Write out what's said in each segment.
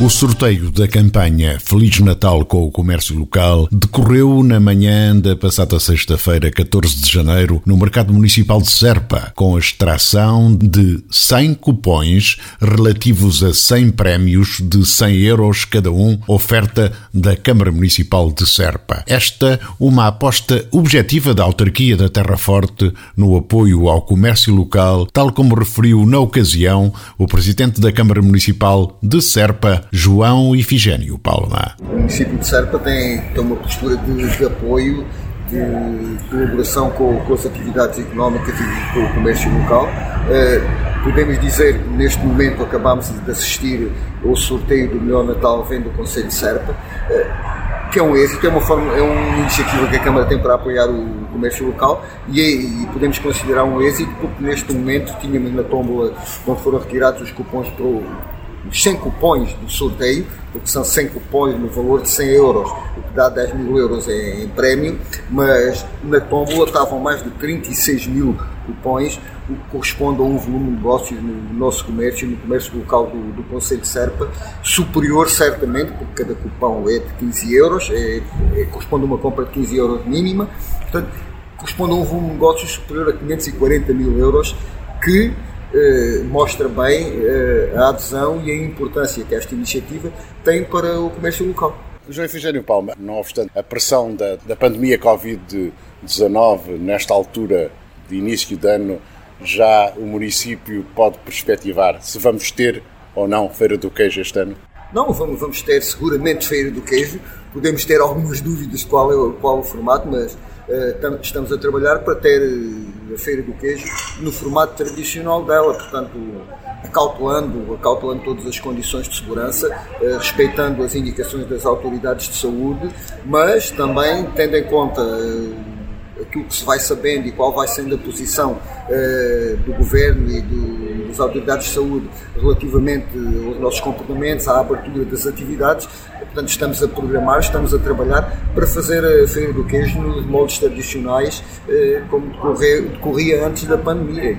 O sorteio da campanha Feliz Natal com o Comércio Local decorreu na manhã da passada sexta-feira, 14 de janeiro, no Mercado Municipal de Serpa, com a extração de 100 cupões relativos a 100 prémios de 100 euros cada um, oferta da Câmara Municipal de Serpa. Esta, uma aposta objetiva da autarquia da Terra Forte no apoio ao comércio local, tal como referiu na ocasião o presidente da Câmara Municipal de Serpa, João Ifigênio Palma. O município de Serpa tem, tem uma postura de, de apoio, de colaboração com, com, as atividades económicas e com o comércio local. Uh, podemos dizer, neste momento, acabamos de assistir ao sorteio do Melhor Natal Vendo do Conselho de Serpa. Uh, que é um êxito, é uma, forma, é uma iniciativa que a Câmara tem para apoiar o comércio local e, é, e podemos considerar um êxito porque neste momento tínhamos na tómbola onde foram retirados os cupons para o, os 100 cupons do sorteio, porque são 100 cupons no valor de 100 euros, o que dá 10 mil euros em, em prémio, mas na tómbola estavam mais de 36 mil cupons, o que corresponde a um volume de negócios no nosso comércio, no comércio local do, do Conselho de Serpa, superior certamente, porque cada cupão é de 15 euros, é, é, corresponde a uma compra de 15 euros mínima, portanto, corresponde a um volume de negócios superior a 540 mil euros, que mostra bem eh, a adesão e a importância que esta iniciativa tem para o comércio local. João Efigênio Palma, não obstante a pressão da, da pandemia Covid-19 nesta altura de início de ano, já o município pode perspectivar se vamos ter ou não Feira do Queijo este ano? Não, vamos, vamos ter seguramente Feira do Queijo. Podemos ter algumas dúvidas qual é, qual o formato, mas uh, estamos a trabalhar para ter a Feira do Queijo no formato tradicional dela, portanto, acautelando, acautelando todas as condições de segurança, eh, respeitando as indicações das autoridades de saúde, mas também tendo em conta eh, aquilo que se vai sabendo e qual vai sendo a posição eh, do governo e do, das autoridades de saúde relativamente aos nossos comportamentos, à abertura das atividades, Portanto, estamos a programar, estamos a trabalhar para fazer a Feira do Queijo nos moldes tradicionais, eh, como decorria antes da pandemia.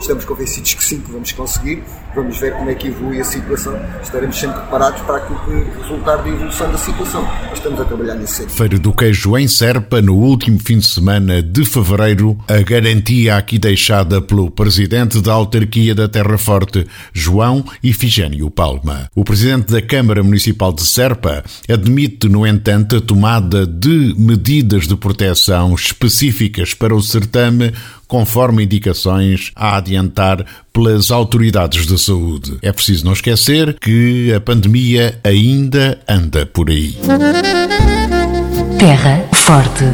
Estamos convencidos que sim, que vamos conseguir. Vamos ver como é que evolui a situação. Estaremos sempre preparados para aquilo que resultar da evolução da situação. Estamos a trabalhar nisso. Feira do Queijo em Serpa, no último fim de semana de fevereiro, a garantia aqui deixada pelo presidente da autarquia da Terra Forte, João Ifigênio Palma. O presidente da Câmara Municipal de Serpa admite, no entanto, a tomada de medidas de proteção específicas para o certame conforme indicações a adiantar pelas autoridades de saúde. É preciso não esquecer que a pandemia ainda anda por aí. Terra Forte.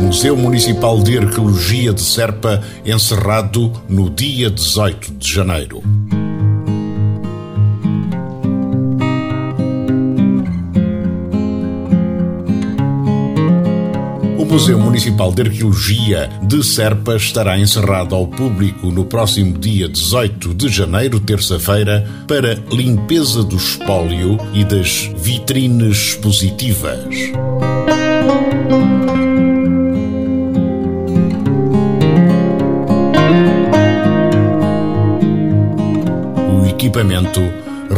Museu Municipal de Arqueologia de Serpa encerrado no dia 18 de janeiro. Museu Municipal de Arqueologia de Serpa estará encerrado ao público no próximo dia 18 de janeiro, terça-feira, para limpeza do espólio e das vitrines expositivas. O equipamento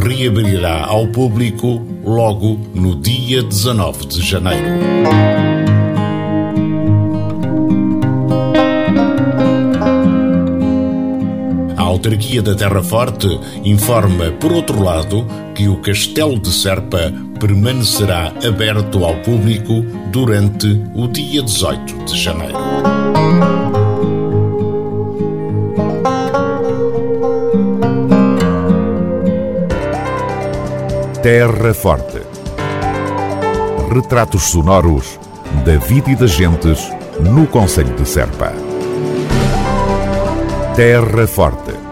reabrirá ao público logo no dia 19 de janeiro. Autarquia da Terra Forte informa, por outro lado, que o Castelo de Serpa permanecerá aberto ao público durante o dia 18 de janeiro. Terra Forte. Retratos sonoros da vida e das gentes no Conselho de Serpa. Terra Forte.